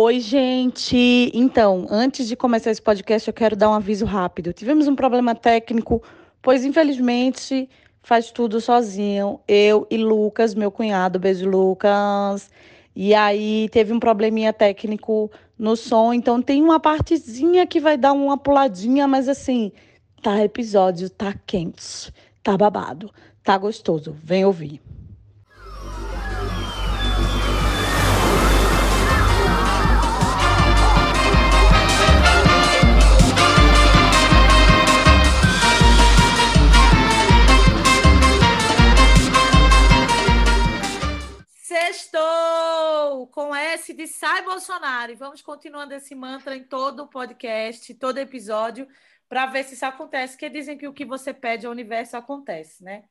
Oi, gente! Então, antes de começar esse podcast, eu quero dar um aviso rápido. Tivemos um problema técnico, pois infelizmente faz tudo sozinho. Eu e Lucas, meu cunhado, beijo, Lucas. E aí teve um probleminha técnico no som, então tem uma partezinha que vai dar uma puladinha, mas assim, tá episódio, tá quente, tá babado, tá gostoso. Vem ouvir. Sextou com S de Sai Bolsonaro. E vamos continuando esse mantra em todo o podcast, todo episódio, para ver se isso acontece. Porque dizem que o que você pede ao universo acontece, né?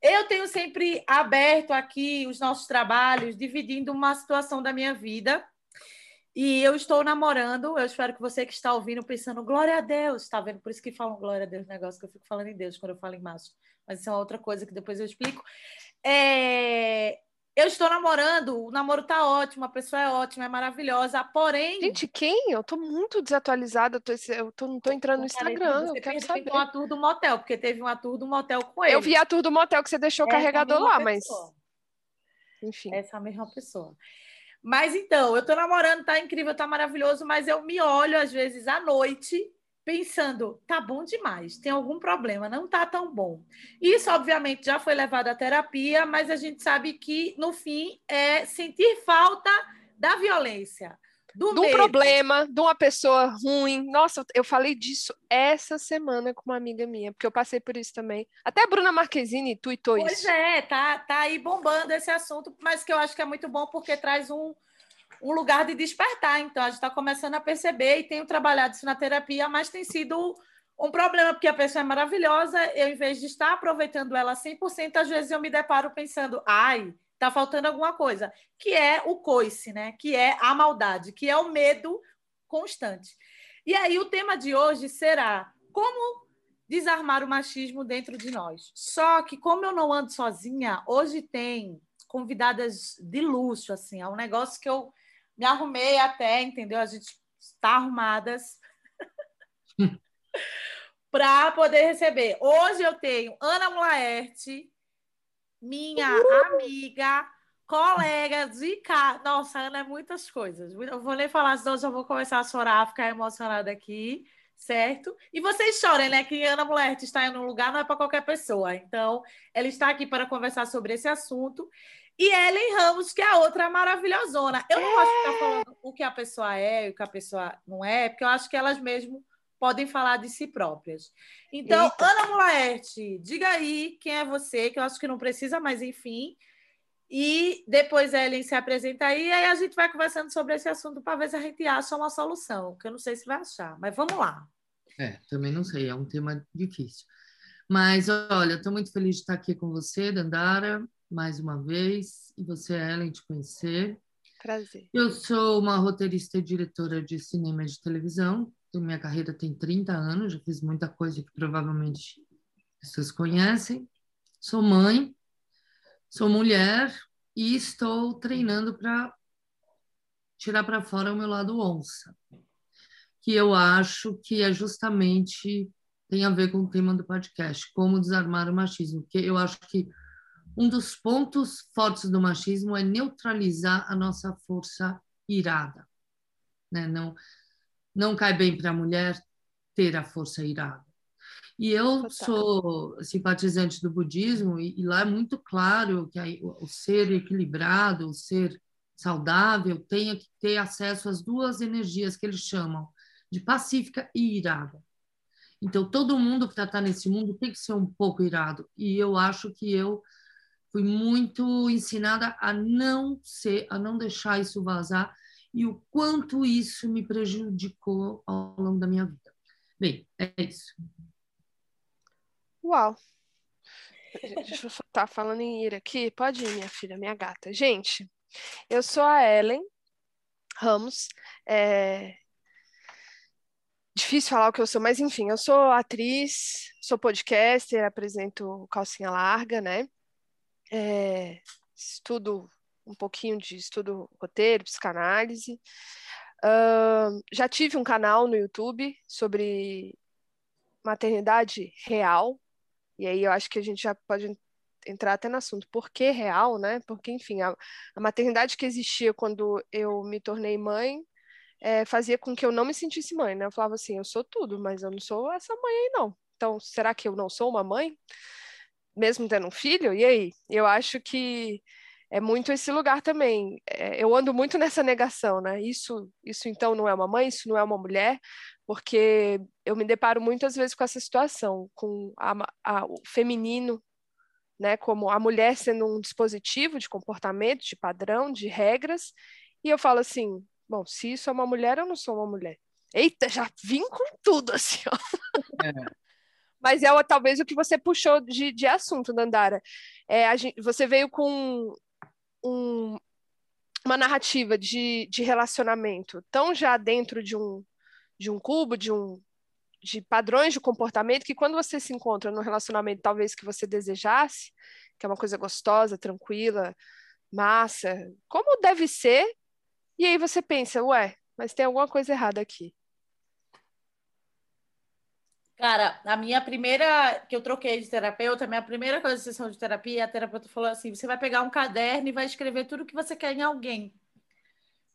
Eu tenho sempre aberto aqui os nossos trabalhos, dividindo uma situação da minha vida. E eu estou namorando. Eu espero que você que está ouvindo, pensando, glória a Deus, está vendo? Por isso que falam glória a Deus, negócio que eu fico falando em Deus quando eu falo em macho. Mas isso é uma outra coisa que depois eu explico. É eu estou namorando, o namoro tá ótimo, a pessoa é ótima, é maravilhosa, porém. Gente, quem? Eu tô muito desatualizada, eu, tô, eu tô, não tô entrando no Instagram. Você eu quero saber. uma tour do motel, porque teve uma tour do motel com ele. Eu vi a tour do motel que você deixou o carregador lá, mas. Enfim. Essa mesma pessoa. Mas então, eu tô namorando, tá incrível, tá maravilhoso, mas eu me olho às vezes à noite pensando, tá bom demais, tem algum problema, não tá tão bom. Isso, obviamente, já foi levado à terapia, mas a gente sabe que, no fim, é sentir falta da violência. Do de um problema, de uma pessoa ruim. Nossa, eu falei disso essa semana com uma amiga minha, porque eu passei por isso também. Até a Bruna Marquezine tuitou pois isso. Pois é, tá, tá aí bombando esse assunto, mas que eu acho que é muito bom porque traz um, um lugar de despertar. Então, a gente está começando a perceber e tenho trabalhado isso na terapia, mas tem sido um problema, porque a pessoa é maravilhosa, eu, em vez de estar aproveitando ela 100%, às vezes eu me deparo pensando, ai, tá faltando alguma coisa, que é o coice, né? Que é a maldade, que é o medo constante. E aí, o tema de hoje será como desarmar o machismo dentro de nós. Só que, como eu não ando sozinha, hoje tem convidadas de luxo, assim, é um negócio que eu me arrumei até, entendeu? A gente está arrumadas para poder receber. Hoje eu tenho Ana Mulaerte, minha amiga, colega de casa. Nossa, Ana é muitas coisas. Eu vou nem falar, senão eu vou começar a chorar, ficar emocionada aqui, certo? E vocês chorem, né? Que Ana Mulaerte está em um lugar, não é para qualquer pessoa. Então, ela está aqui para conversar sobre esse assunto. E Ellen Ramos, que é a outra maravilhosona. Eu não gosto de ficar falando o que a pessoa é e o que a pessoa não é, porque eu acho que elas mesmo podem falar de si próprias. Então, Eita. Ana Mulaerte, diga aí quem é você, que eu acho que não precisa, mas enfim. E depois a Ellen se apresenta aí, e aí a gente vai conversando sobre esse assunto para ver se a gente acha uma solução, que eu não sei se vai achar, mas vamos lá. É, também não sei, é um tema difícil. Mas olha, estou muito feliz de estar aqui com você, Dandara mais uma vez, e você, Ellen, te conhecer. Prazer. Eu sou uma roteirista e diretora de cinema e de televisão. Minha carreira tem 30 anos, já fiz muita coisa que provavelmente vocês conhecem. Sou mãe, sou mulher e estou treinando para tirar para fora o meu lado onça, que eu acho que é justamente tem a ver com o tema do podcast, como desarmar o machismo, porque eu acho que um dos pontos fortes do machismo é neutralizar a nossa força irada. Né? Não, não cai bem para a mulher ter a força irada. E eu sou simpatizante do budismo, e, e lá é muito claro que a, o ser equilibrado, o ser saudável, tem que ter acesso às duas energias que eles chamam de pacífica e irada. Então, todo mundo que está nesse mundo tem que ser um pouco irado. E eu acho que eu fui muito ensinada a não ser, a não deixar isso vazar e o quanto isso me prejudicou ao longo da minha vida. Bem, é isso. Uau! Deixa eu estar tá falando em ir aqui. Pode ir, minha filha, minha gata. Gente, eu sou a Ellen Ramos. É... Difícil falar o que eu sou, mas enfim, eu sou atriz, sou podcaster, apresento Calcinha Larga, né? É, estudo um pouquinho de estudo roteiro, psicanálise. Uh, já tive um canal no YouTube sobre maternidade real, e aí eu acho que a gente já pode entrar até no assunto por que real, né? Porque, enfim, a, a maternidade que existia quando eu me tornei mãe é, fazia com que eu não me sentisse mãe, né? Eu falava assim, eu sou tudo, mas eu não sou essa mãe aí, não. Então, será que eu não sou uma mãe? Mesmo tendo um filho? E aí? Eu acho que é muito esse lugar também. É, eu ando muito nessa negação, né? Isso, isso então não é uma mãe, isso não é uma mulher, porque eu me deparo muitas vezes com essa situação, com a, a, o feminino, né? Como a mulher sendo um dispositivo de comportamento, de padrão, de regras, e eu falo assim: bom, se isso é uma mulher, eu não sou uma mulher. Eita, já vim com tudo assim, ó. É. Mas é talvez o que você puxou de, de assunto, Dandara. É, gente, você veio com um, uma narrativa de, de relacionamento tão já dentro de um, de um cubo, de um de padrões de comportamento que quando você se encontra no relacionamento talvez que você desejasse, que é uma coisa gostosa, tranquila, massa, como deve ser, e aí você pensa, ué, mas tem alguma coisa errada aqui. Cara, a minha primeira, que eu troquei de terapeuta, a minha primeira coisa de sessão de terapia, a terapeuta falou assim: você vai pegar um caderno e vai escrever tudo que você quer em alguém.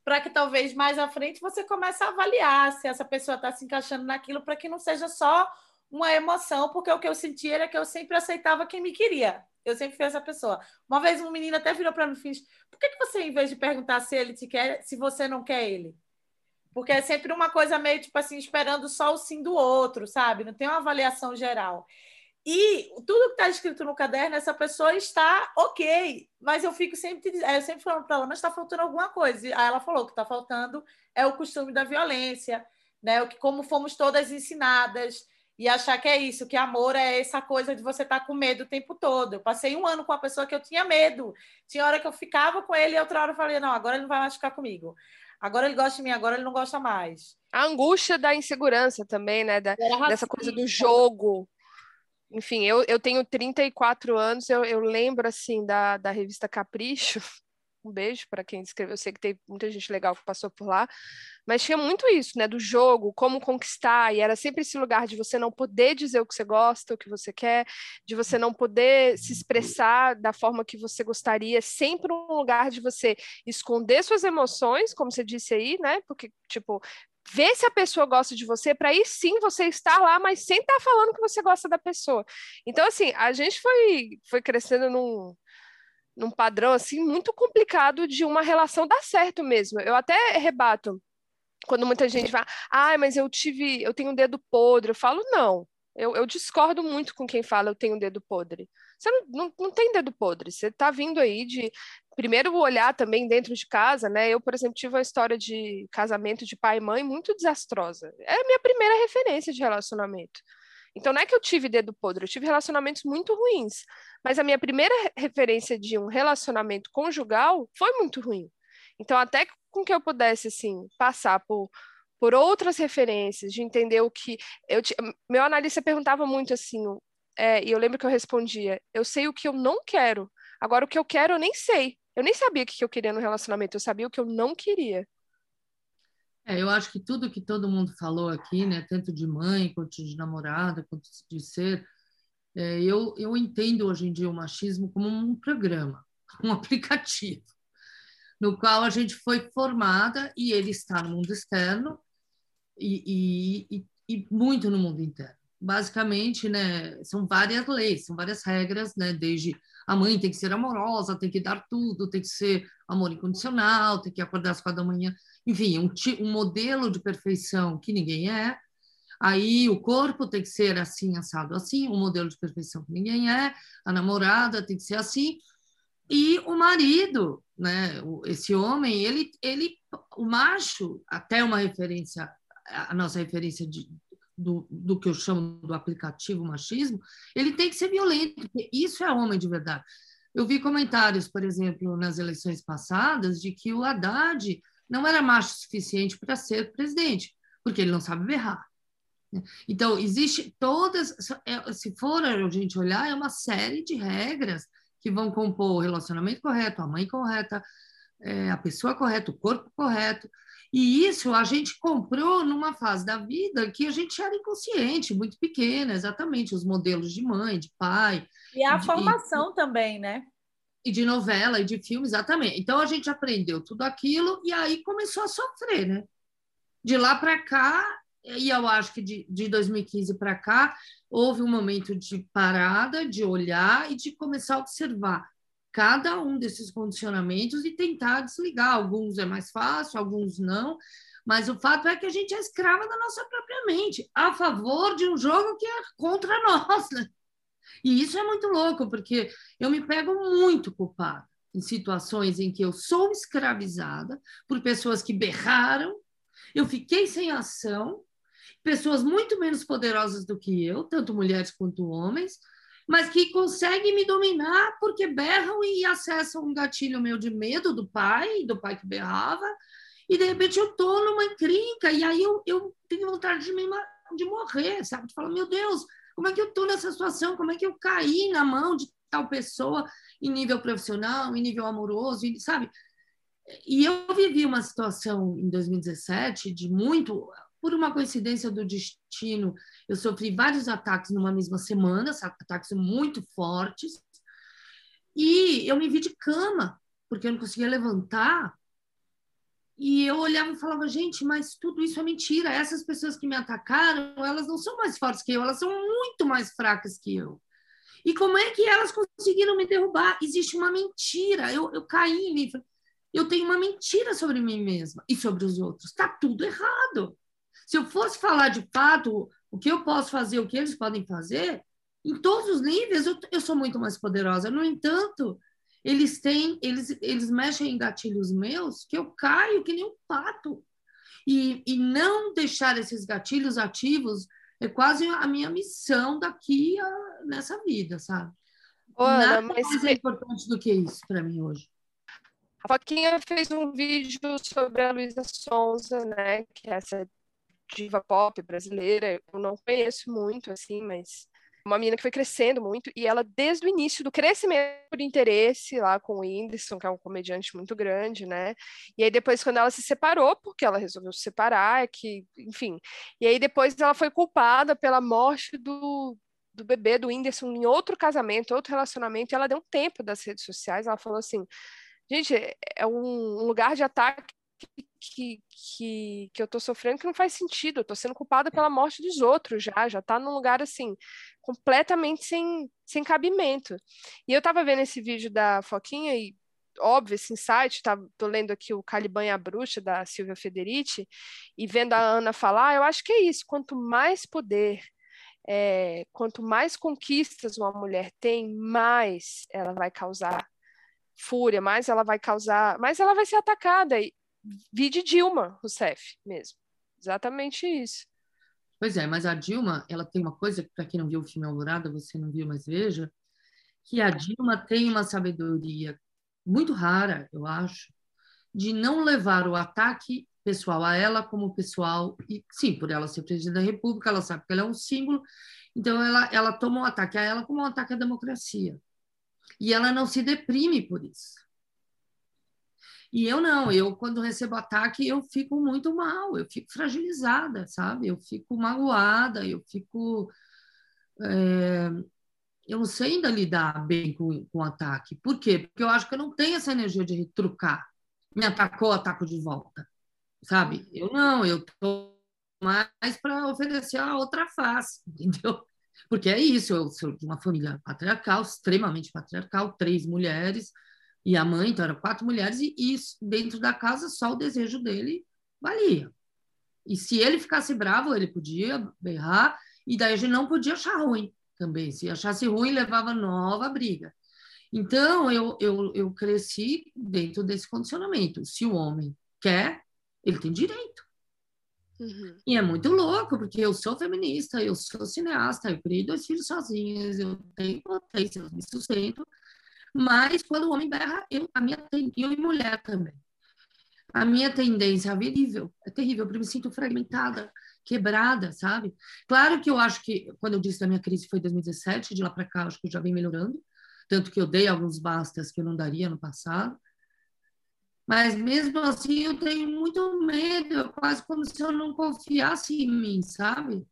Para que talvez mais à frente você comece a avaliar se essa pessoa está se encaixando naquilo, para que não seja só uma emoção, porque o que eu senti era que eu sempre aceitava quem me queria. Eu sempre fui essa pessoa. Uma vez um menino até virou para mim e fez: por que, que você, em vez de perguntar se ele te quer, se você não quer ele? Porque é sempre uma coisa meio tipo assim, esperando só o sim do outro, sabe? Não tem uma avaliação geral. E tudo que está escrito no caderno, essa pessoa está ok, mas eu fico sempre, eu sempre falando para ela, mas está faltando alguma coisa. Aí ela falou que está faltando é o costume da violência, né? O que como fomos todas ensinadas e achar que é isso, que amor é essa coisa de você estar tá com medo o tempo todo. Eu passei um ano com uma pessoa que eu tinha medo. Tinha hora que eu ficava com ele e outra hora eu falei, não, agora ele não vai mais ficar comigo. Agora ele gosta de mim, agora ele não gosta mais. A angústia da insegurança também, né? Da, dessa coisa do jogo. Enfim, eu, eu tenho 34 anos, eu, eu lembro, assim, da, da revista Capricho, um beijo para quem escreveu. Eu sei que tem muita gente legal que passou por lá, mas tinha muito isso, né? Do jogo, como conquistar, e era sempre esse lugar de você não poder dizer o que você gosta, o que você quer, de você não poder se expressar da forma que você gostaria, sempre um lugar de você esconder suas emoções, como você disse aí, né? Porque, tipo, ver se a pessoa gosta de você, para aí sim você estar lá, mas sem estar tá falando que você gosta da pessoa. Então, assim, a gente foi, foi crescendo num num padrão assim muito complicado de uma relação dar certo mesmo. Eu até rebato quando muita gente vai, ah, mas eu tive, eu tenho um dedo podre. Eu falo, não. Eu, eu discordo muito com quem fala eu tenho um dedo podre. Você não, não, não tem dedo podre. Você está vindo aí de primeiro olhar também dentro de casa, né? Eu, por exemplo, tive uma história de casamento de pai e mãe muito desastrosa. É a minha primeira referência de relacionamento. Então não é que eu tive dedo podre, eu tive relacionamentos muito ruins. Mas a minha primeira referência de um relacionamento conjugal foi muito ruim. Então, até com que eu pudesse, assim, passar por, por outras referências, de entender o que. Eu, meu analista perguntava muito assim, é, e eu lembro que eu respondia: eu sei o que eu não quero, agora o que eu quero eu nem sei. Eu nem sabia o que eu queria no relacionamento, eu sabia o que eu não queria. É, eu acho que tudo que todo mundo falou aqui, né, tanto de mãe, quanto de namorada, quanto de ser, é, eu, eu entendo hoje em dia o machismo como um programa, um aplicativo, no qual a gente foi formada e ele está no mundo externo e, e, e muito no mundo interno. Basicamente, né, são várias leis, são várias regras, né, desde a mãe tem que ser amorosa, tem que dar tudo, tem que ser amor incondicional, tem que acordar às quatro da manhã enfim, um, um modelo de perfeição que ninguém é. Aí o corpo tem que ser assim, assado assim, um modelo de perfeição que ninguém é. A namorada tem que ser assim. E o marido, né, esse homem, ele, ele, o macho, até uma referência, a nossa referência de, do, do que eu chamo do aplicativo machismo, ele tem que ser violento, porque isso é homem de verdade. Eu vi comentários, por exemplo, nas eleições passadas, de que o Haddad não era macho suficiente para ser presidente, porque ele não sabe berrar. Né? Então, existe todas, é, se for a gente olhar, é uma série de regras que vão compor o relacionamento correto, a mãe correta, é, a pessoa correta, o corpo correto. E isso a gente comprou numa fase da vida que a gente era inconsciente, muito pequena, exatamente, os modelos de mãe, de pai. E a de, formação e, também, né? E de novela e de filme, exatamente. Então a gente aprendeu tudo aquilo e aí começou a sofrer, né? De lá para cá, e eu acho que de, de 2015 para cá, houve um momento de parada, de olhar e de começar a observar cada um desses condicionamentos e tentar desligar. Alguns é mais fácil, alguns não, mas o fato é que a gente é escrava da nossa própria mente, a favor de um jogo que é contra nós. Né? E isso é muito louco, porque eu me pego muito culpada em situações em que eu sou escravizada por pessoas que berraram, eu fiquei sem ação, pessoas muito menos poderosas do que eu, tanto mulheres quanto homens, mas que conseguem me dominar porque berram e acessam um gatilho meu de medo do pai, do pai que berrava, e de repente eu estou numa encrenca, e aí eu, eu tenho vontade de, me, de morrer, sabe? De falar, meu Deus, como é que eu estou nessa situação? Como é que eu caí na mão de tal pessoa em nível profissional, em nível amoroso, sabe? E eu vivi uma situação em 2017 de muito por uma coincidência do destino, eu sofri vários ataques numa mesma semana, ataques muito fortes, e eu me vi de cama, porque eu não conseguia levantar. E eu olhava e falava, gente, mas tudo isso é mentira. Essas pessoas que me atacaram, elas não são mais fortes que eu, elas são muito mais fracas que eu. E como é que elas conseguiram me derrubar? Existe uma mentira. Eu, eu caí Eu tenho uma mentira sobre mim mesma e sobre os outros. Está tudo errado. Se eu fosse falar de fato o que eu posso fazer, o que eles podem fazer, em todos os níveis eu, eu sou muito mais poderosa. No entanto, eles têm, eles, eles mexem em gatilhos meus que eu caio que nem um pato. E, e não deixar esses gatilhos ativos é quase a minha missão daqui a, nessa vida, sabe? Ô, Ana, Nada mas mais é importante do que isso para mim hoje. A Foquinha fez um vídeo sobre a Luísa Sonza, né? Que é essa diva pop brasileira, eu não conheço muito, assim, mas uma menina que foi crescendo muito, e ela, desde o início do crescimento por interesse lá com o Whindersson, que é um comediante muito grande, né? E aí depois, quando ela se separou, porque ela resolveu se separar, é que, enfim. E aí depois ela foi culpada pela morte do, do bebê do Whindersson em outro casamento, outro relacionamento, e ela deu um tempo das redes sociais, ela falou assim, gente, é um lugar de ataque que, que, que eu tô sofrendo que não faz sentido, eu tô sendo culpada pela morte dos outros já, já tá num lugar assim, completamente sem, sem cabimento. E eu tava vendo esse vídeo da Foquinha e óbvio, esse insight, tá, tô lendo aqui o Caliban e a Bruxa, da Silvia Federici, e vendo a Ana falar, eu acho que é isso, quanto mais poder, é, quanto mais conquistas uma mulher tem, mais ela vai causar fúria, mais ela vai causar, mais ela vai ser atacada. E, vi de Dilma Rousseff mesmo. Exatamente isso. Pois é, mas a Dilma, ela tem uma coisa que, para quem não viu o filme Alvorada, você não viu, mas veja, que a Dilma tem uma sabedoria muito rara, eu acho, de não levar o ataque pessoal a ela como pessoal, e sim, por ela ser presidente da República, ela sabe que ela é um símbolo, então ela, ela toma um ataque a ela como um ataque à democracia. E ela não se deprime por isso. E eu não, eu quando recebo ataque, eu fico muito mal, eu fico fragilizada, sabe? Eu fico magoada, eu fico. É... eu não sei ainda lidar bem com, com ataque. Por quê? Porque eu acho que eu não tenho essa energia de retrucar. Me atacou, ataco de volta, sabe? Eu não, eu tô mais para oferecer a outra face, entendeu? Porque é isso, eu sou de uma família patriarcal, extremamente patriarcal, três mulheres, e a mãe, então, eram quatro mulheres, e, e dentro da casa só o desejo dele valia. E se ele ficasse bravo, ele podia berrar, e daí a gente não podia achar ruim também. Se achasse ruim, levava nova briga. Então, eu, eu, eu cresci dentro desse condicionamento. Se o homem quer, ele tem direito. Uhum. E é muito louco, porque eu sou feminista, eu sou cineasta, eu criei dois filhos sozinhas, eu tenho potência, eu me sustento, mas quando o homem berra, eu, a minha, eu e mulher também. A minha tendência é terrível, é terrível, porque eu me sinto fragmentada, quebrada, sabe? Claro que eu acho que, quando eu disse da minha crise foi 2017, de lá para cá, acho que já vem melhorando, tanto que eu dei alguns bastas que eu não daria no passado. Mas mesmo assim eu tenho muito medo, é quase como se eu não confiasse em mim, sabe?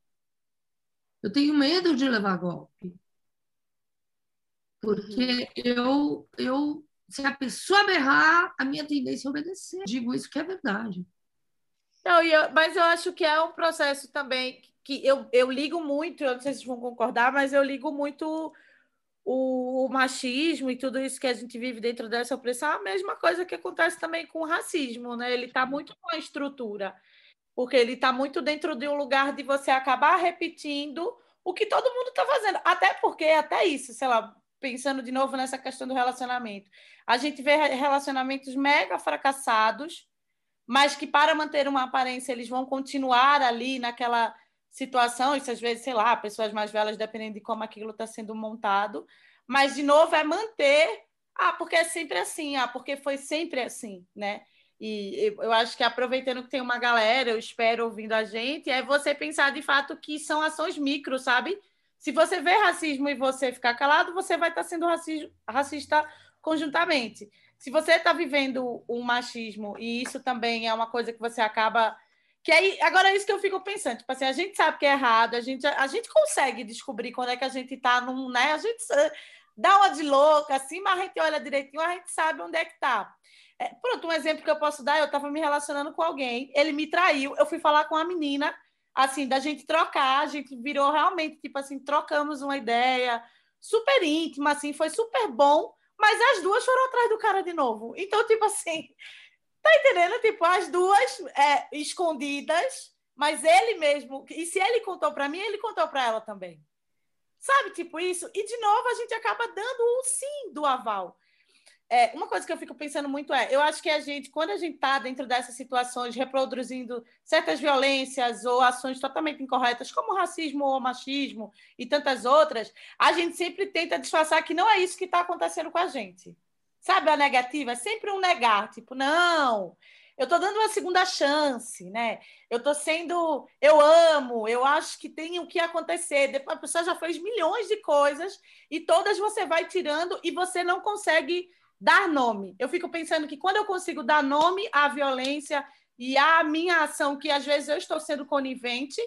Eu tenho medo de levar golpe. Porque eu, eu, se a pessoa berrar, a minha tendência é obedecer. Digo isso que é verdade. Não, eu, mas eu acho que é um processo também que eu, eu ligo muito, eu não sei se vão concordar, mas eu ligo muito o, o, machismo e tudo isso que a gente vive dentro dessa opressão, a mesma coisa que acontece também com o racismo, né? Ele está muito com a estrutura, porque ele está muito dentro de um lugar de você acabar repetindo o que todo mundo está fazendo. Até porque, até isso, sei lá, pensando de novo nessa questão do relacionamento. A gente vê relacionamentos mega fracassados, mas que para manter uma aparência eles vão continuar ali naquela situação, isso às vezes, sei lá, pessoas mais velhas, dependendo de como aquilo está sendo montado, mas, de novo, é manter, ah, porque é sempre assim, ah, porque foi sempre assim, né? E eu acho que aproveitando que tem uma galera, eu espero ouvindo a gente, é você pensar de fato que são ações micro, sabe? Se você vê racismo e você ficar calado, você vai estar sendo racista conjuntamente. Se você está vivendo um machismo e isso também é uma coisa que você acaba que aí, agora é isso que eu fico pensando. Tipo assim, a gente sabe que é errado, a gente, a gente consegue descobrir quando é que a gente está num, né? A gente dá uma de louca, assim, mas a gente olha direitinho, a gente sabe onde é que está. É, pronto, um exemplo que eu posso dar, eu estava me relacionando com alguém, ele me traiu, eu fui falar com a menina, assim, da gente trocar, a gente virou realmente, tipo assim, trocamos uma ideia super íntima, assim, foi super bom, mas as duas foram atrás do cara de novo. Então, tipo assim, Tá entendendo? Tipo, as duas é, escondidas, mas ele mesmo. E se ele contou para mim, ele contou para ela também. Sabe, tipo isso? E de novo a gente acaba dando o sim do aval. É, uma coisa que eu fico pensando muito é, eu acho que a gente, quando a gente está dentro dessas situações, reproduzindo certas violências ou ações totalmente incorretas, como racismo ou machismo e tantas outras, a gente sempre tenta disfarçar que não é isso que está acontecendo com a gente. Sabe a negativa? É sempre um negar, tipo, não, eu estou dando uma segunda chance, né? Eu estou sendo, eu amo, eu acho que tem o que acontecer. Depois a pessoa já fez milhões de coisas e todas você vai tirando e você não consegue dar nome. Eu fico pensando que quando eu consigo dar nome à violência e à minha ação, que às vezes eu estou sendo conivente,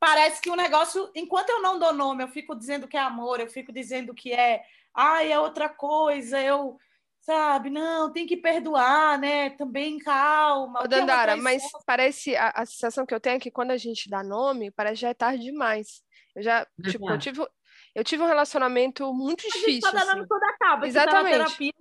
parece que o negócio, enquanto eu não dou nome, eu fico dizendo que é amor, eu fico dizendo que é ai, é outra coisa, eu, sabe, não, tem que perdoar, né? Também calma. Ô, é Dandara, mas parece, a, a, sensação que eu tenho é que quando a gente dá nome, parece que já é tarde demais. Eu já, tipo, eu tive, eu tive um relacionamento muito difícil. A gente tá dando assim. toda acaba. Exatamente.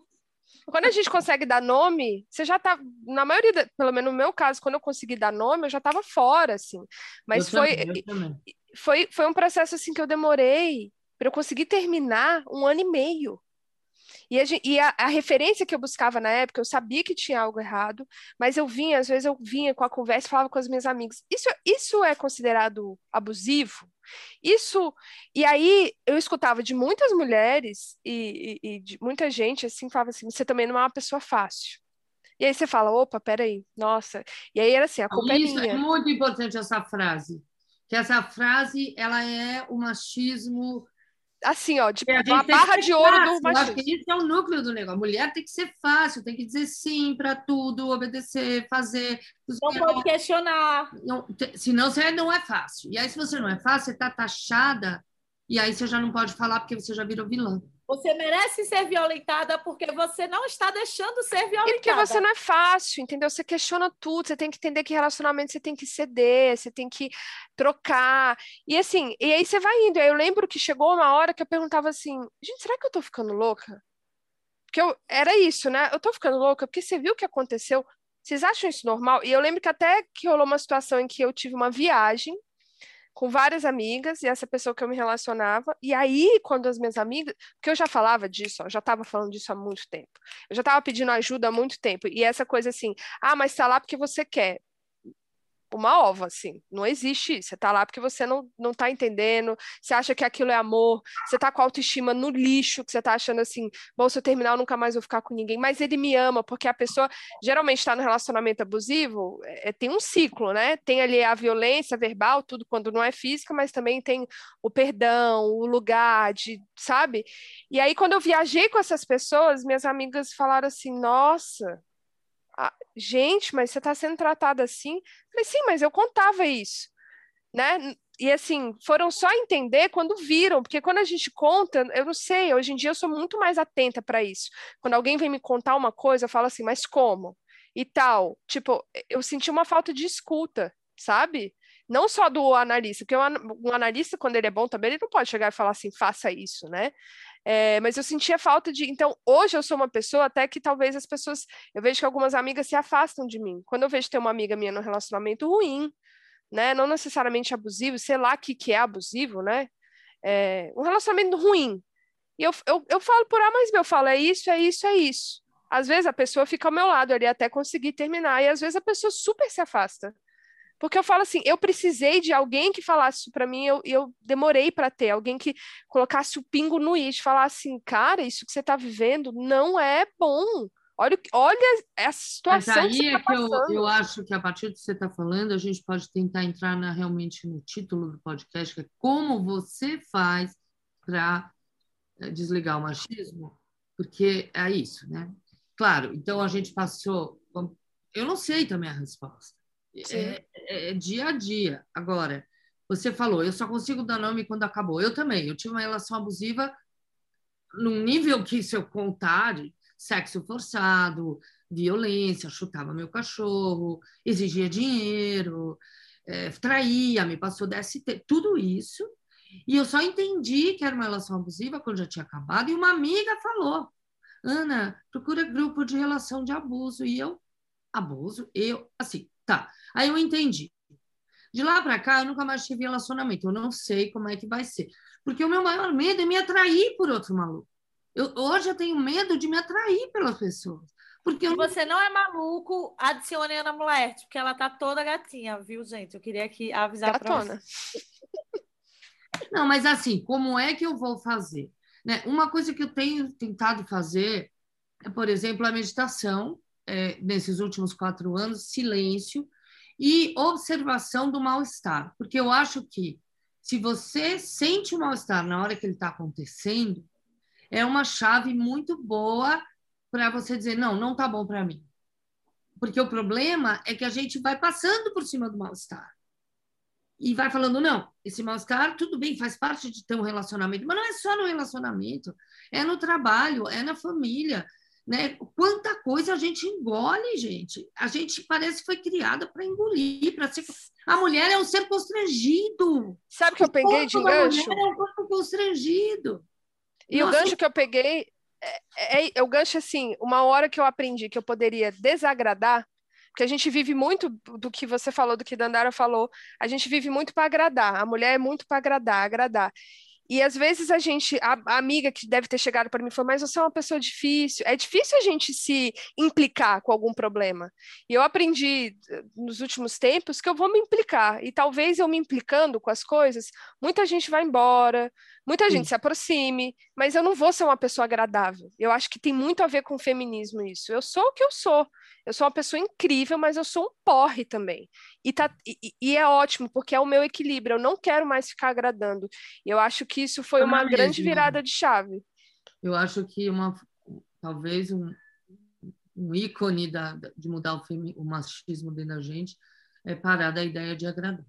Quando a gente consegue dar nome, você já tá, na maioria, pelo menos no meu caso, quando eu consegui dar nome, eu já estava fora, assim. Mas eu foi, também, foi, foi um processo assim que eu demorei para eu conseguir terminar um ano e meio. E, a, e a, a, referência que eu buscava na época, eu sabia que tinha algo errado, mas eu vinha, às vezes eu vinha com a conversa e falava com as minhas amigas. Isso, isso é considerado abusivo? Isso. E aí eu escutava de muitas mulheres e, e, e de muita gente assim, falava assim: você também não é uma pessoa fácil. E aí você fala, opa, peraí, nossa. E aí era assim, a culpa é Isso é minha. é muito importante essa frase. Que essa frase, ela é o machismo assim, ó, tipo, uma barra de ouro fácil. do machismo. Isso é o núcleo do negócio. A mulher tem que ser fácil, tem que dizer sim para tudo, obedecer, fazer. Não pode questionar. Não, senão você não é fácil. E aí, se você não é fácil, você está taxada, e aí você já não pode falar porque você já virou vilã. Você merece ser violentada porque você não está deixando ser violentada. E porque você não é fácil, entendeu? Você questiona tudo, você tem que entender que relacionamento você tem que ceder, você tem que trocar. E assim, e aí você vai indo. Aí eu lembro que chegou uma hora que eu perguntava assim: gente, será que eu tô ficando louca? Porque eu, era isso, né? Eu tô ficando louca porque você viu o que aconteceu. Vocês acham isso normal? E eu lembro que até que rolou uma situação em que eu tive uma viagem com várias amigas e essa pessoa que eu me relacionava. E aí, quando as minhas amigas, porque eu já falava disso, ó, já estava falando disso há muito tempo. Eu já estava pedindo ajuda há muito tempo. E essa coisa assim, ah, mas está lá porque você quer. Uma ova, assim. Não existe isso. Você tá lá porque você não, não tá entendendo, você acha que aquilo é amor, você tá com a autoestima no lixo, que você tá achando assim, bom, se eu terminar eu nunca mais vou ficar com ninguém, mas ele me ama, porque a pessoa geralmente está no relacionamento abusivo, é, tem um ciclo, né? Tem ali a violência verbal, tudo quando não é física, mas também tem o perdão, o lugar de, sabe? E aí, quando eu viajei com essas pessoas, minhas amigas falaram assim, nossa, ah, gente, mas você está sendo tratada assim? Falei, sim, mas eu contava isso, né? E assim, foram só entender quando viram, porque quando a gente conta, eu não sei, hoje em dia eu sou muito mais atenta para isso. Quando alguém vem me contar uma coisa, eu falo assim, mas como? E tal. Tipo, eu senti uma falta de escuta, sabe? Não só do analista, porque o analista, quando ele é bom também, ele não pode chegar e falar assim, faça isso, né? É, mas eu sentia falta de. Então, hoje eu sou uma pessoa até que talvez as pessoas. Eu vejo que algumas amigas se afastam de mim. Quando eu vejo ter uma amiga minha num relacionamento ruim, né? Não necessariamente abusivo, sei lá o que, que é abusivo, né? É, um relacionamento ruim. E eu, eu, eu falo por A mais B, eu falo, é isso, é isso, é isso. Às vezes a pessoa fica ao meu lado ali até conseguir terminar, e às vezes a pessoa super se afasta. Porque eu falo assim, eu precisei de alguém que falasse isso para mim, e eu, eu demorei para ter, alguém que colocasse o pingo no i, falasse assim, cara, isso que você está vivendo não é bom. Olha, olha essa situação. Mas aí que é tá que eu, eu acho que a partir do que você está falando, a gente pode tentar entrar na, realmente no título do podcast, que é como você faz para eh, desligar o machismo, porque é isso, né? Claro, então a gente passou. Eu não sei também a resposta. É, é, é, dia a dia. Agora, você falou, eu só consigo dar nome quando acabou. Eu também. Eu tive uma relação abusiva num nível que, se eu contar, sexo forçado, violência, chutava meu cachorro, exigia dinheiro, é, traía, me passou DST, tudo isso. E eu só entendi que era uma relação abusiva quando já tinha acabado. E uma amiga falou: Ana, procura grupo de relação de abuso. E eu, abuso? Eu, assim, Tá. Aí eu entendi. De lá para cá, eu nunca mais tive relacionamento. Eu não sei como é que vai ser. Porque o meu maior medo é me atrair por outro maluco. Eu, hoje eu tenho medo de me atrair pelas pessoas. Porque Se você não é maluco, adicione a Ana Mulher, porque ela tá toda gatinha, viu, gente? Eu queria aqui avisar para você. Não, mas assim, como é que eu vou fazer? Né? Uma coisa que eu tenho tentado fazer é, por exemplo, a meditação, é, nesses últimos quatro anos, silêncio e observação do mal-estar. Porque eu acho que se você sente o mal-estar na hora que ele está acontecendo, é uma chave muito boa para você dizer: não, não está bom para mim. Porque o problema é que a gente vai passando por cima do mal-estar. E vai falando, não, esse mal-estar, tudo bem, faz parte de ter um relacionamento, mas não é só no relacionamento, é no trabalho, é na família, né? Quanta coisa a gente engole, gente. A gente parece que foi criada para engolir, para ser. A mulher é um ser constrangido. Sabe que eu peguei de gancho? A mulher é um corpo constrangido. E Nossa, o gancho que eu peguei é, é, é, o gancho assim, uma hora que eu aprendi que eu poderia desagradar, porque a gente vive muito do que você falou, do que Dandara falou, a gente vive muito para agradar. A mulher é muito para agradar, agradar. E às vezes a gente, a, a amiga que deve ter chegado para mim falou, mas você é uma pessoa difícil. É difícil a gente se implicar com algum problema. E eu aprendi eh, nos últimos tempos que eu vou me implicar. E talvez eu me implicando com as coisas, muita gente vai embora, muita gente se aproxime, mas eu não vou ser uma pessoa agradável. Eu acho que tem muito a ver com o feminismo isso. Eu sou o que eu sou. Eu sou uma pessoa incrível, mas eu sou um porre também. E, tá, e, e é ótimo, porque é o meu equilíbrio. Eu não quero mais ficar agradando. Eu acho que isso foi uma grande virada de chave. Eu acho que uma talvez um, um ícone da, de mudar o, femi, o machismo dentro da gente é parar da ideia de agradar.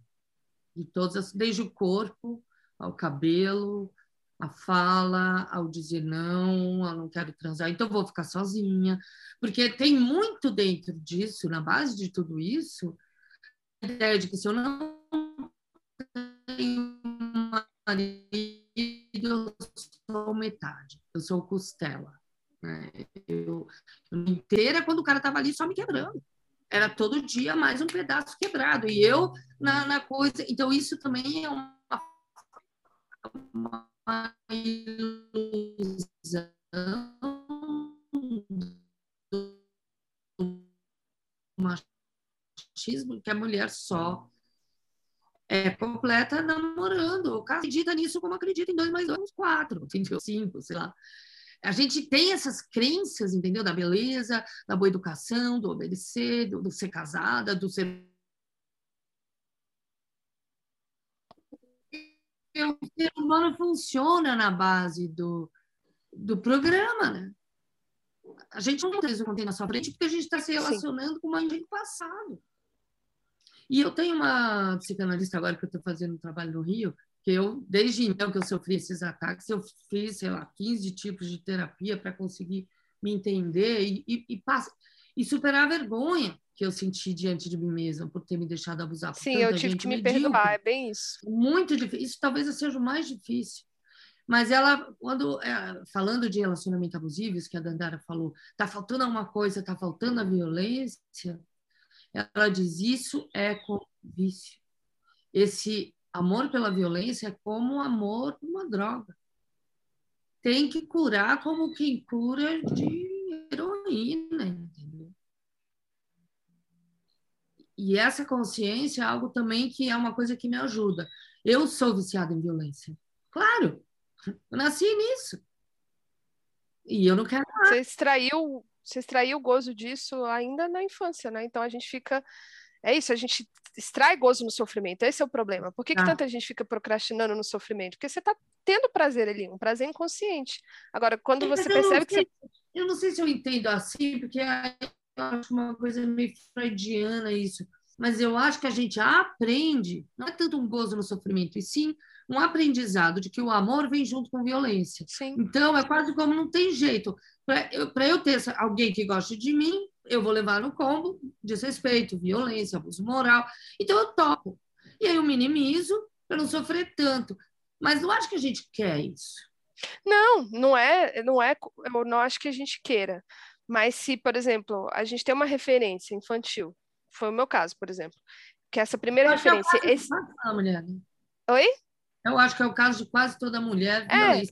De todas as, desde o corpo ao cabelo, a fala, ao dizer não, eu não quero transar, então vou ficar sozinha, porque tem muito dentro disso, na base de tudo isso, a ideia de que se eu não tenho marido, eu sou metade, eu sou costela. Né? Eu, eu inteira quando o cara estava ali só me quebrando. Era todo dia mais um pedaço quebrado. E eu na, na coisa. Então, isso também é uma, uma ilusão machismo que a mulher só é completa namorando. O cara acredita nisso como acredita em dois mais dois, quatro? Cinco, sei lá. A gente tem essas crenças, entendeu? Da beleza, da boa educação, do obedecer, do, do ser casada, do ser. O ser humano funciona na base do, do programa, né? A gente não tem isso na sua frente porque a gente está se relacionando Sim. com uma gente passado. E eu tenho uma psicanalista agora que eu estou fazendo um trabalho no Rio, que eu, desde então que eu sofri esses ataques, eu fiz, sei lá, 15 tipos de terapia para conseguir me entender e, e, e, e, superar a vergonha que eu senti diante de mim mesma por ter me deixado abusar. Por Sim, eu tive que me medíocre. perdoar, é bem isso. Muito difícil. Isso talvez seja o mais difícil. Mas ela, quando é, falando de relacionamento abusivo, isso que a Dandara falou, tá faltando alguma coisa, tá faltando a violência, ela diz isso é como vício. Esse amor pela violência é como amor por uma droga. Tem que curar como quem cura de heroína, entendeu? E essa consciência é algo também que é uma coisa que me ajuda. Eu sou viciada em violência. Claro, eu nasci nisso. E eu não quero mais. Você extraiu você extraiu o gozo disso ainda na infância, né? Então a gente fica. É isso, a gente extrai gozo no sofrimento. Esse é o problema. Por que, ah. que tanta gente fica procrastinando no sofrimento? Porque você está tendo prazer ali, um prazer inconsciente. Agora, quando você percebe que sei, você. Eu não sei se eu entendo assim, porque acho uma coisa meio freudiana isso. Mas eu acho que a gente aprende, não é tanto um gozo no sofrimento, e sim um aprendizado de que o amor vem junto com violência. Sim. Então, é quase como não tem jeito. Para eu, eu ter alguém que goste de mim, eu vou levar no combo desrespeito, violência, abuso moral. Então, eu topo. E aí eu minimizo para não sofrer tanto. Mas não acho que a gente quer isso. Não, não é, não é, eu não acho que a gente queira. Mas se, por exemplo, a gente tem uma referência infantil, foi o meu caso, por exemplo, que essa primeira é referência. É esse... mulher, né? Oi? Eu acho que é o caso de quase toda mulher. É,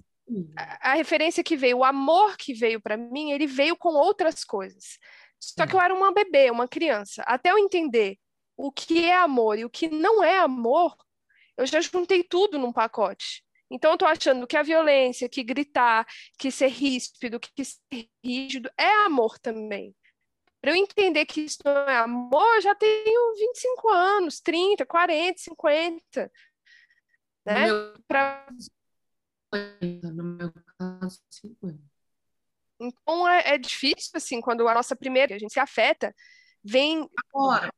a, a referência que veio, o amor que veio para mim, ele veio com outras coisas. Só que eu era uma bebê, uma criança. Até eu entender o que é amor e o que não é amor, eu já juntei tudo num pacote. Então, eu tô achando que a violência, que gritar, que ser ríspido, que ser rígido, é amor também. Para eu entender que isso não é amor, eu já tenho 25 anos, 30, 40, 50 né? Pra... No meu caso, 50. Então é, é, difícil, assim, quando a nossa primeira, a gente se afeta, vem. Agora,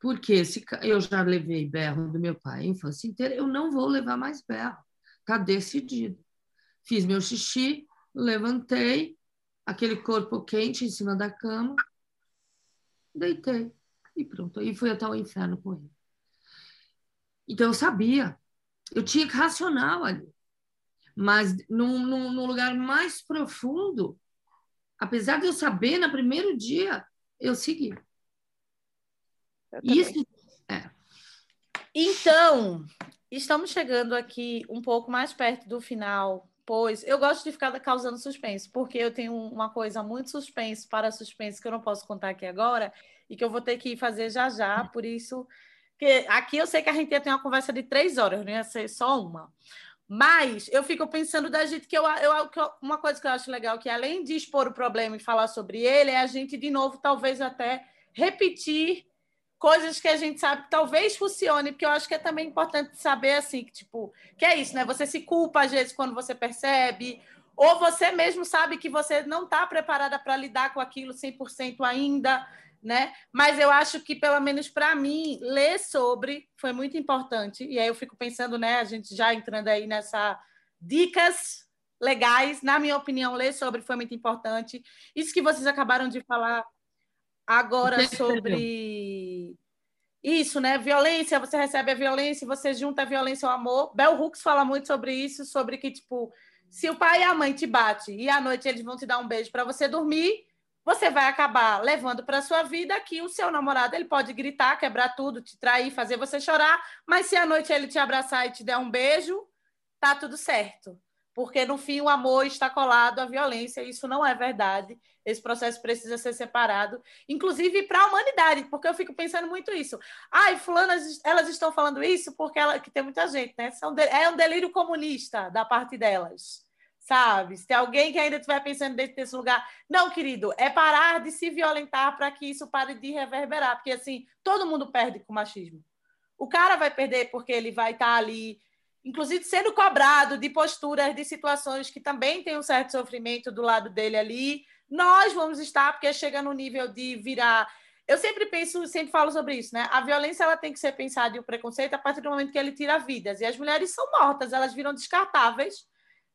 porque se eu já levei berro do meu pai a infância inteira, eu não vou levar mais berro. Tá decidido. Fiz meu xixi, levantei, aquele corpo quente em cima da cama, deitei e pronto. Aí fui até o inferno com ele. Então eu sabia, eu tinha que racional ali. Mas num, num, num lugar mais profundo, apesar de eu saber no primeiro dia, eu segui. Eu Isso é. Então, estamos chegando aqui um pouco mais perto do final, pois eu gosto de ficar causando suspense, porque eu tenho uma coisa muito suspense para suspense que eu não posso contar aqui agora e que eu vou ter que fazer já já, por isso porque aqui eu sei que a gente ia ter uma conversa de três horas, não ia ser só uma. Mas eu fico pensando da gente que eu, eu, uma coisa que eu acho legal, que além de expor o problema e falar sobre ele, é a gente, de novo, talvez até repetir coisas que a gente sabe que talvez funcione, porque eu acho que é também importante saber assim, que tipo, que é isso, né? Você se culpa às vezes quando você percebe, ou você mesmo sabe que você não está preparada para lidar com aquilo 100% ainda né? Mas eu acho que, pelo menos para mim, ler sobre foi muito importante. E aí eu fico pensando, né? A gente já entrando aí nessa dicas legais, na minha opinião, ler sobre foi muito importante. Isso que vocês acabaram de falar agora sobre isso, né? Violência, você recebe a violência, você junta a violência ao amor. Bell Hooks fala muito sobre isso, sobre que tipo, se o pai e a mãe te batem e à noite eles vão te dar um beijo para você dormir, você vai acabar levando para sua vida que o seu namorado ele pode gritar, quebrar tudo, te trair, fazer você chorar, mas se à noite ele te abraçar e te der um beijo, tá tudo certo. Porque no fim o amor está colado à violência, isso não é verdade. Esse processo precisa ser separado, inclusive para a humanidade, porque eu fico pensando muito isso. Ai, fulanas, elas estão falando isso porque ela, que tem muita gente, né? É um delírio comunista da parte delas sabe? Se tem alguém que ainda estiver pensando dentro desse lugar, não, querido, é parar de se violentar para que isso pare de reverberar, porque assim, todo mundo perde com o machismo. O cara vai perder porque ele vai estar tá ali, inclusive sendo cobrado de posturas, de situações que também tem um certo sofrimento do lado dele ali. Nós vamos estar, porque chega no nível de virar. Eu sempre penso, sempre falo sobre isso, né? A violência ela tem que ser pensada e o preconceito a partir do momento que ele tira vidas. E as mulheres são mortas, elas viram descartáveis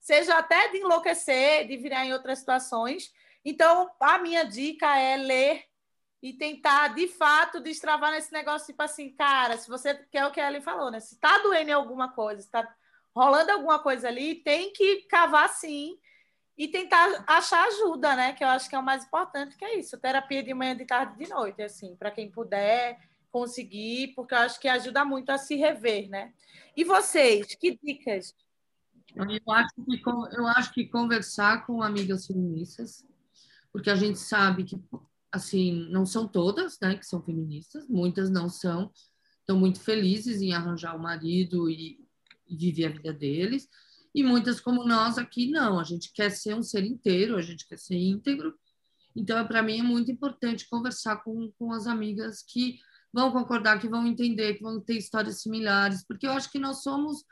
seja até de enlouquecer, de virar em outras situações. Então, a minha dica é ler e tentar, de fato, destravar nesse negócio, tipo assim, cara, se você quer o que ela falou, né? Se tá doendo em alguma coisa, se tá rolando alguma coisa ali, tem que cavar sim e tentar achar ajuda, né? Que eu acho que é o mais importante, que é isso, terapia de manhã, de tarde, de noite, assim, para quem puder conseguir, porque eu acho que ajuda muito a se rever, né? E vocês, que dicas eu acho, que, eu acho que conversar com amigas feministas, porque a gente sabe que, assim, não são todas, né, que são feministas, muitas não são, estão muito felizes em arranjar o marido e, e viver a vida deles, e muitas como nós aqui não, a gente quer ser um ser inteiro, a gente quer ser íntegro, então, para mim, é muito importante conversar com, com as amigas que vão concordar, que vão entender, que vão ter histórias similares, porque eu acho que nós somos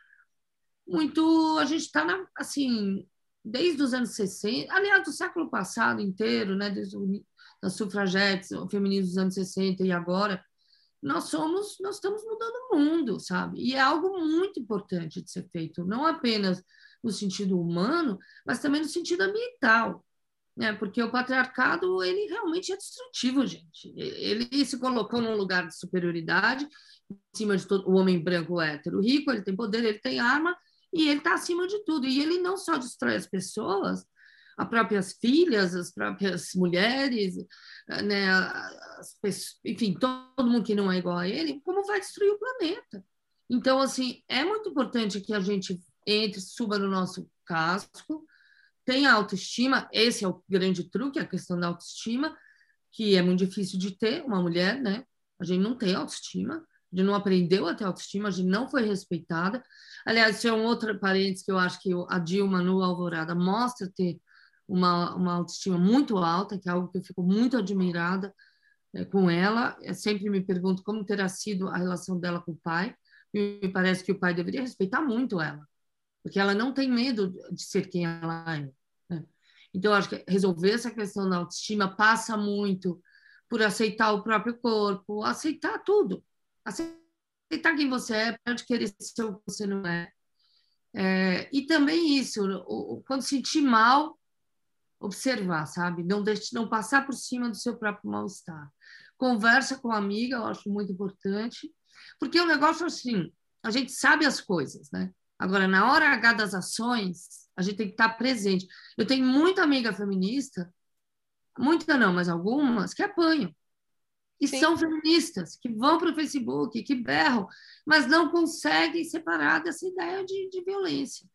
muito. A gente está, assim, desde os anos 60, aliás, do século passado inteiro, né, desde o, das sufragetes, o feminismo dos anos 60 e agora, nós somos, nós estamos mudando o mundo, sabe? E é algo muito importante de ser feito, não apenas no sentido humano, mas também no sentido ambiental, né? Porque o patriarcado, ele realmente é destrutivo, gente. Ele se colocou num lugar de superioridade em cima de todo o homem branco hétero rico, ele tem poder, ele tem arma, e ele está acima de tudo. E ele não só destrói as pessoas, as próprias filhas, as próprias mulheres, né, as pessoas, enfim, todo mundo que não é igual a ele, como vai destruir o planeta. Então, assim, é muito importante que a gente entre, suba no nosso casco, tenha autoestima, esse é o grande truque, a questão da autoestima, que é muito difícil de ter, uma mulher, né? A gente não tem autoestima, a gente não aprendeu a ter autoestima, a gente não foi respeitada. Aliás, isso é um outro parênteses que eu acho que a Dilma no Alvorada mostra ter uma, uma autoestima muito alta, que é algo que eu fico muito admirada é, com ela. Eu sempre me pergunto como terá sido a relação dela com o pai. E me parece que o pai deveria respeitar muito ela, porque ela não tem medo de ser quem ela é. Né? Então, acho que resolver essa questão da autoestima passa muito por aceitar o próprio corpo, aceitar tudo, aceitar quem você é, para de querer ser o que você não é. é e também isso, quando sentir mal, observar, sabe? Não, deixe, não passar por cima do seu próprio mal-estar. Conversa com a amiga, eu acho muito importante, porque o negócio assim, a gente sabe as coisas, né? Agora, na hora H das ações, a gente tem que estar presente. Eu tenho muita amiga feminista, muita não, mas algumas, que apanham que Sim. são feministas, que vão para o Facebook, que berram, mas não conseguem separar dessa ideia de, de violência.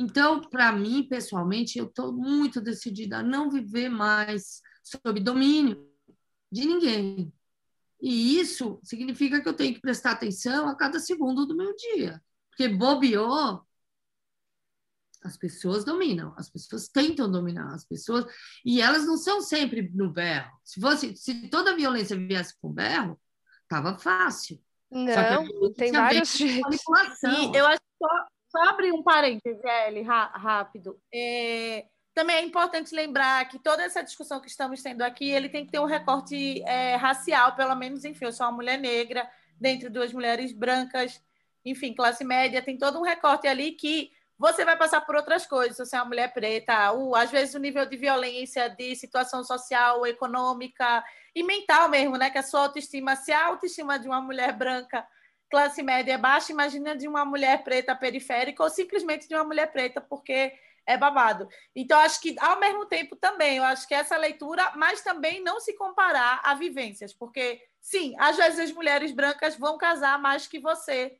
Então, para mim, pessoalmente, eu estou muito decidida a não viver mais sob domínio de ninguém. E isso significa que eu tenho que prestar atenção a cada segundo do meu dia. Porque bobeou, as pessoas dominam, as pessoas tentam dominar as pessoas e elas não são sempre no berro. Se fosse, se toda a violência viesse com berro, tava fácil. Não, tem vários jeitos. E eu acho que só, só abrir um parêntese, Eli, rápido. É, também é importante lembrar que toda essa discussão que estamos tendo aqui, ele tem que ter um recorte é, racial, pelo menos, enfim, eu sou uma mulher negra, dentre duas mulheres brancas, enfim, classe média, tem todo um recorte ali que você vai passar por outras coisas, se você é uma mulher preta, às vezes o nível de violência, de situação social, econômica e mental mesmo, né? Que a sua autoestima, se a autoestima de uma mulher branca, classe média é baixa, imagina de uma mulher preta periférica ou simplesmente de uma mulher preta, porque é babado. Então, acho que, ao mesmo tempo, também, eu acho que essa leitura, mas também não se comparar a vivências, porque, sim, às vezes as mulheres brancas vão casar mais que você,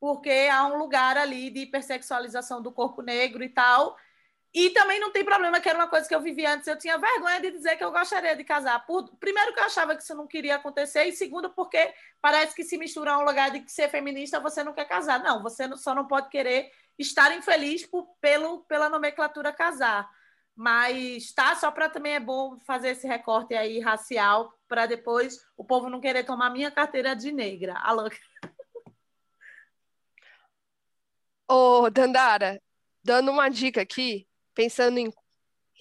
porque há um lugar ali de hipersexualização do corpo negro e tal. E também não tem problema, que era uma coisa que eu vivi antes. Eu tinha vergonha de dizer que eu gostaria de casar. Por, primeiro, que eu achava que isso não queria acontecer, e segundo, porque parece que se mistura um lugar de ser feminista, você não quer casar. Não, você só não pode querer estar infeliz por, pelo, pela nomenclatura casar. Mas tá, só para também é bom fazer esse recorte aí racial, para depois o povo não querer tomar minha carteira de negra. Alô. Ô, Dandara, dando uma dica aqui, pensando em,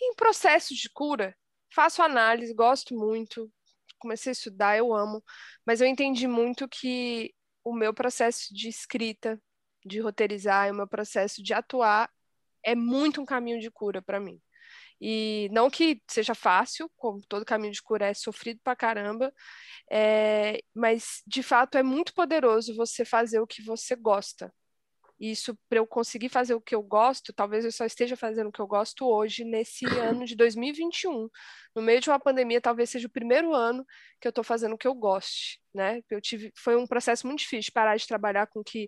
em processos de cura, faço análise, gosto muito, comecei a estudar, eu amo, mas eu entendi muito que o meu processo de escrita, de roteirizar, o meu processo de atuar é muito um caminho de cura para mim. E não que seja fácil, como todo caminho de cura é sofrido pra caramba, é, mas de fato é muito poderoso você fazer o que você gosta isso para eu conseguir fazer o que eu gosto, talvez eu só esteja fazendo o que eu gosto hoje, nesse ano de 2021. No meio de uma pandemia, talvez seja o primeiro ano que eu estou fazendo o que eu goste, né? Eu tive, foi um processo muito difícil parar de trabalhar com o que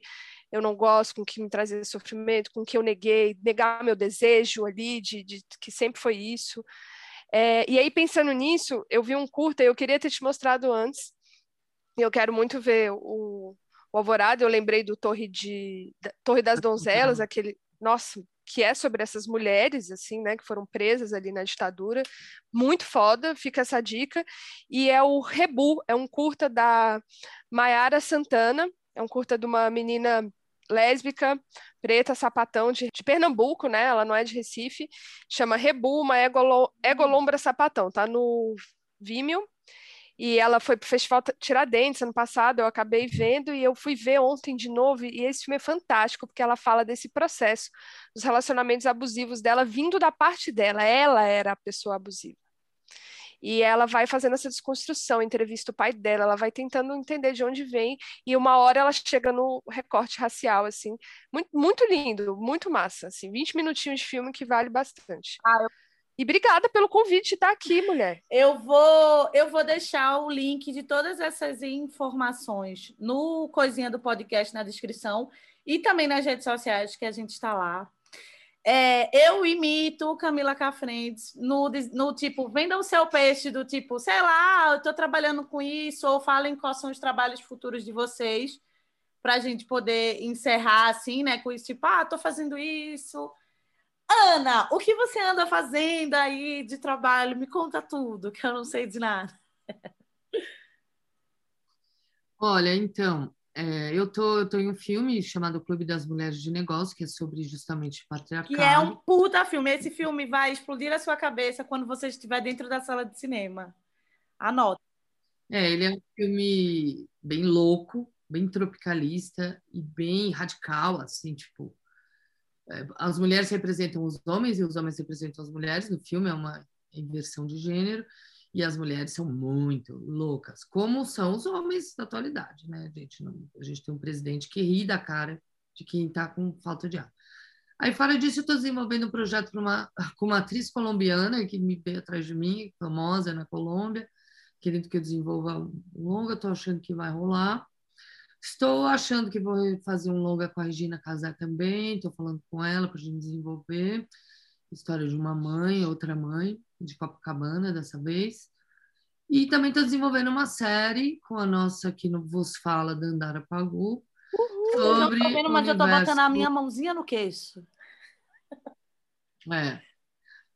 eu não gosto, com o que me trazia sofrimento, com o que eu neguei, negar meu desejo ali, de, de que sempre foi isso. É, e aí, pensando nisso, eu vi um curta, eu queria ter te mostrado antes, eu quero muito ver o, o Alvorada, eu lembrei do Torre de da, Torre das Donzelas, aquele, nossa, que é sobre essas mulheres, assim, né, que foram presas ali na ditadura, muito foda, fica essa dica, e é o Rebu, é um curta da Maiara Santana, é um curta de uma menina lésbica, preta, sapatão, de, de, Pernambuco, né, ela não é de Recife, chama Rebu, uma egolo, egolombra sapatão, tá no Vimeo, e ela foi para o Festival Tiradentes ano passado, eu acabei vendo e eu fui ver ontem de novo, e esse filme é fantástico, porque ela fala desse processo, dos relacionamentos abusivos dela, vindo da parte dela, ela era a pessoa abusiva. E ela vai fazendo essa desconstrução, entrevista o pai dela, ela vai tentando entender de onde vem, e uma hora ela chega no recorte racial, assim, muito, muito lindo, muito massa, assim, 20 minutinhos de filme que vale bastante. Ah, eu e obrigada pelo convite de estar aqui, mulher. Eu vou, eu vou deixar o link de todas essas informações no coisinha do podcast na descrição e também nas redes sociais que a gente está lá. É, eu imito Camila Cafrentes no, no tipo, venda o seu peixe do tipo, sei lá, eu estou trabalhando com isso, ou falem quais são os trabalhos futuros de vocês, para a gente poder encerrar assim, né? Com isso, tipo, ah, estou fazendo isso, Ana, o que você anda fazendo aí de trabalho? Me conta tudo, que eu não sei de nada. Olha, então, é, eu, tô, eu tô em um filme chamado Clube das Mulheres de Negócio, que é sobre justamente patriarcado. Que é um puta filme. Esse filme vai explodir a sua cabeça quando você estiver dentro da sala de cinema. Anota. É, ele é um filme bem louco, bem tropicalista e bem radical, assim, tipo, as mulheres representam os homens e os homens representam as mulheres. No filme é uma inversão de gênero e as mulheres são muito loucas, como são os homens da atualidade, né? A gente, não, a gente tem um presidente que ri da cara de quem está com falta de ar. Aí, fora disso, eu estou desenvolvendo um projeto uma, com uma atriz colombiana que me veio atrás de mim, famosa na Colômbia, querendo que eu desenvolva um longa, estou achando que vai rolar. Estou achando que vou fazer um longa com a Regina Casar também. Estou falando com ela para a gente desenvolver. História de uma mãe, outra mãe, de Copacabana dessa vez. E também estou desenvolvendo uma série com a nossa que no Vos Fala, Dandara Pagu. Uhul, sobre eu vendo, mas eu estou botando a minha mãozinha no queixo. É.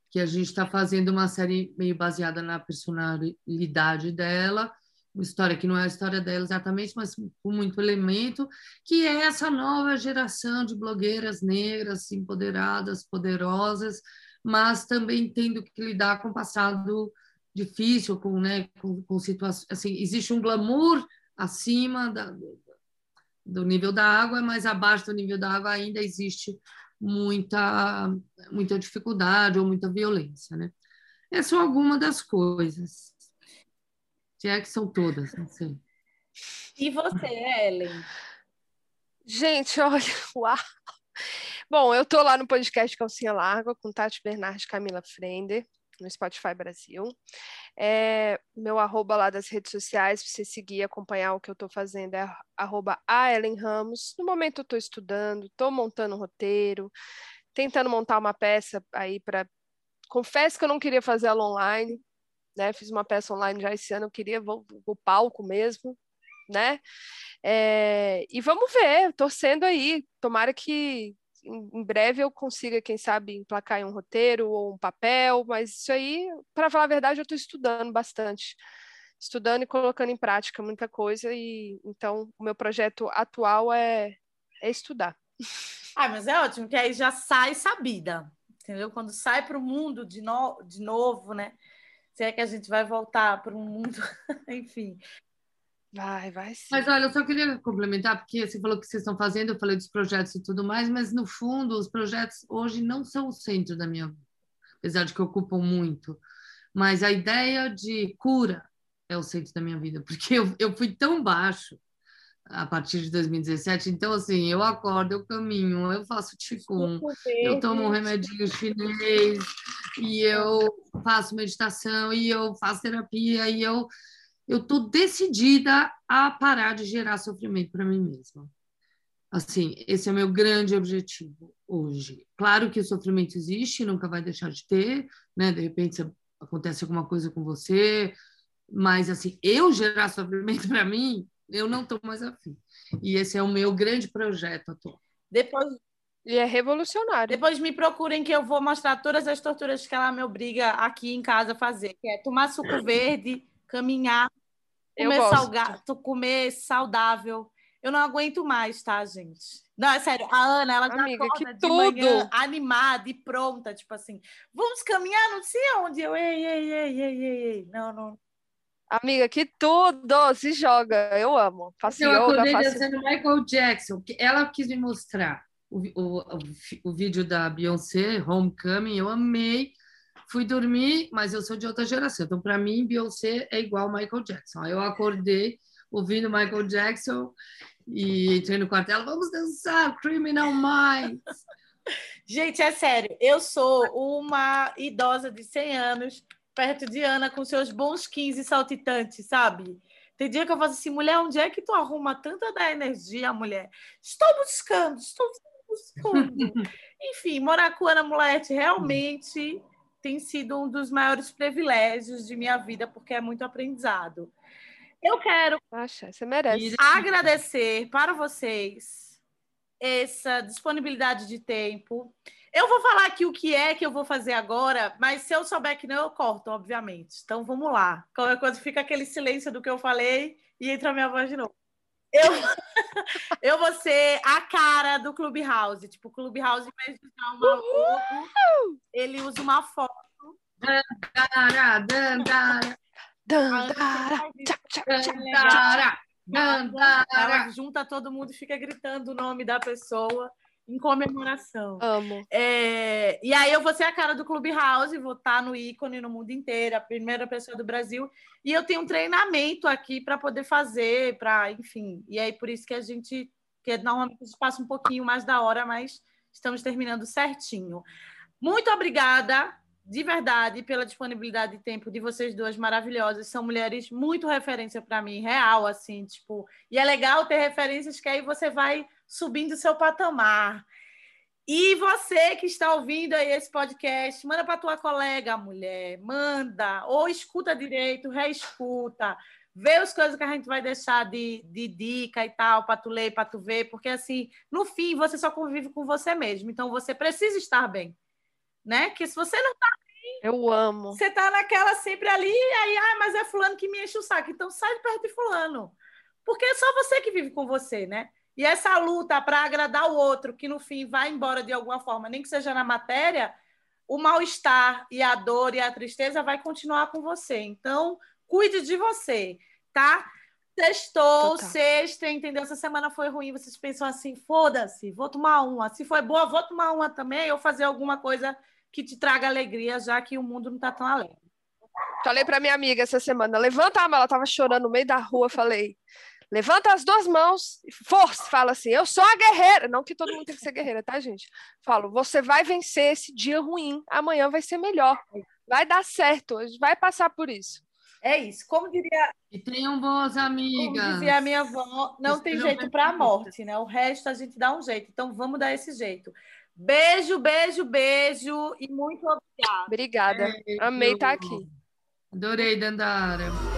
Que a gente está fazendo uma série meio baseada na personalidade dela uma história que não é a história dela exatamente, mas com muito elemento, que é essa nova geração de blogueiras negras empoderadas, poderosas, mas também tendo que lidar com o passado difícil, com, né, com, com situações. Assim, existe um glamour acima da, do nível da água, mas abaixo do nível da água ainda existe muita, muita dificuldade ou muita violência. Né? Essas são algumas das coisas. Se é que são todas, não sei. E você, Ellen? Gente, olha, uau! Bom, eu tô lá no podcast Calcinha Larga com Tati Bernardes e Camila Frender. no Spotify Brasil. É, meu arroba lá das redes sociais, para você seguir e acompanhar o que eu estou fazendo, é arroba a Ellen Ramos. No momento eu estou estudando, estou montando um roteiro, tentando montar uma peça aí para. Confesso que eu não queria fazer ela online, né? Fiz uma peça online já esse ano, eu queria vou, o palco mesmo, né? É, e vamos ver, torcendo aí, tomara que em breve eu consiga, quem sabe, emplacar em um roteiro ou um papel, mas isso aí, para falar a verdade, eu estou estudando bastante. Estudando e colocando em prática muita coisa, e então o meu projeto atual é, é estudar. Ah, mas é ótimo, que aí já sai sabida, entendeu? Quando sai para o mundo de, no... de novo, né? Se é que a gente vai voltar para um mundo, enfim, Vai, vai sim. Mas olha, eu só queria complementar, porque você falou que vocês estão fazendo, eu falei dos projetos e tudo mais, mas no fundo, os projetos hoje não são o centro da minha vida, apesar de que ocupam muito. Mas a ideia de cura é o centro da minha vida, porque eu, eu fui tão baixo a partir de 2017. Então, assim, eu acordo, eu caminho, eu faço Qigong, eu tomo um remedinho chinês, e eu faço meditação, e eu faço terapia, e eu eu estou decidida a parar de gerar sofrimento para mim mesma. Assim, esse é o meu grande objetivo hoje. Claro que o sofrimento existe, nunca vai deixar de ter, né? De repente acontece alguma coisa com você, mas assim, eu gerar sofrimento para mim, eu não estou mais afim. E esse é o meu grande projeto atual. Depois e é revolucionário. Depois me procurem que eu vou mostrar todas as torturas que ela me obriga aqui em casa a fazer, que é tomar suco verde, caminhar, comer, salgado, comer saudável. Eu não aguento mais, tá, gente? Não, é sério, a Ana, ela já Amiga, acorda de tudo. manhã animada e pronta, tipo assim, vamos caminhar, não sei aonde. Eu, ei, ei, ei, ei, ei, ei. Não, não. Amiga, que tudo! Se joga, eu amo. Faço eu yoga, acordei faço... dançando Michael Jackson, que ela quis me mostrar o, o, o, o vídeo da Beyoncé, Homecoming, eu amei fui dormir, mas eu sou de outra geração. Então, para mim, Beyoncé é igual Michael Jackson. Aí eu acordei ouvindo Michael Jackson e entrei no quartel, vamos dançar Criminal Minds. Gente, é sério, eu sou uma idosa de 100 anos, perto de Ana, com seus bons 15 saltitantes, sabe? Tem dia que eu falo assim, mulher, onde é que tu arruma tanta da energia, mulher? Estou buscando, estou buscando. Enfim, morar com Ana Mulete realmente tem sido um dos maiores privilégios de minha vida, porque é muito aprendizado. Eu quero Acha, você merece. agradecer para vocês essa disponibilidade de tempo. Eu vou falar aqui o que é que eu vou fazer agora, mas se eu souber que não, eu corto, obviamente. Então vamos lá. Qualquer coisa fica aquele silêncio do que eu falei e entra a minha voz de novo. Eu, eu vou ser a cara do Clubhouse. Tipo, o Clubhouse, em vez de usar uma logo, ele usa uma foto. Dandara, dandara, Dandara, tchá, tchá, tchá. dandara, dandara. Ela junta todo mundo e fica gritando o nome da pessoa em comemoração. Amo. É, e aí eu vou ser a cara do Clubhouse, vou estar no ícone no mundo inteiro, a primeira pessoa do Brasil. E eu tenho um treinamento aqui para poder fazer, para, enfim. E aí por isso que a gente, que normalmente a gente passa um pouquinho mais da hora, mas estamos terminando certinho. Muito obrigada, de verdade, pela disponibilidade de tempo de vocês duas maravilhosas. São mulheres muito referência para mim, real, assim, tipo. E é legal ter referências que aí você vai subindo o seu patamar. E você que está ouvindo aí esse podcast, manda para tua colega, mulher, manda, ou escuta direito, reescuta, vê as coisas que a gente vai deixar de, de dica e tal, para tu ler, para tu ver, porque assim, no fim, você só convive com você mesmo, então você precisa estar bem, né? Que se você não está Eu amo. você tá naquela sempre ali, aí, ah, mas é fulano que me enche o saco. Então sai de perto de fulano. Porque é só você que vive com você, né? E essa luta para agradar o outro, que no fim vai embora de alguma forma, nem que seja na matéria, o mal-estar e a dor e a tristeza vai continuar com você. Então, cuide de você, tá? Sextou, Total. sexta, entendeu? Essa semana foi ruim, vocês pensam assim, foda-se, vou tomar uma. Se foi boa, vou tomar uma também, ou fazer alguma coisa que te traga alegria, já que o mundo não tá tão alegre. Falei pra minha amiga essa semana, levanta a mão, ela tava chorando no meio da rua, falei, levanta as duas mãos, e força, fala assim, eu sou a guerreira, não que todo mundo tem que ser guerreira, tá, gente? Falo, você vai vencer esse dia ruim, amanhã vai ser melhor. Vai dar certo, a gente vai passar por isso. É isso. Como diria. E tenham boas amigas. Como dizia a minha avó, não tem jeito para a morte, né? O resto a gente dá um jeito. Então vamos dar esse jeito. Beijo, beijo, beijo e muito obrigada. Obrigada. Beijo. Amei estar aqui. Adorei, Dandara.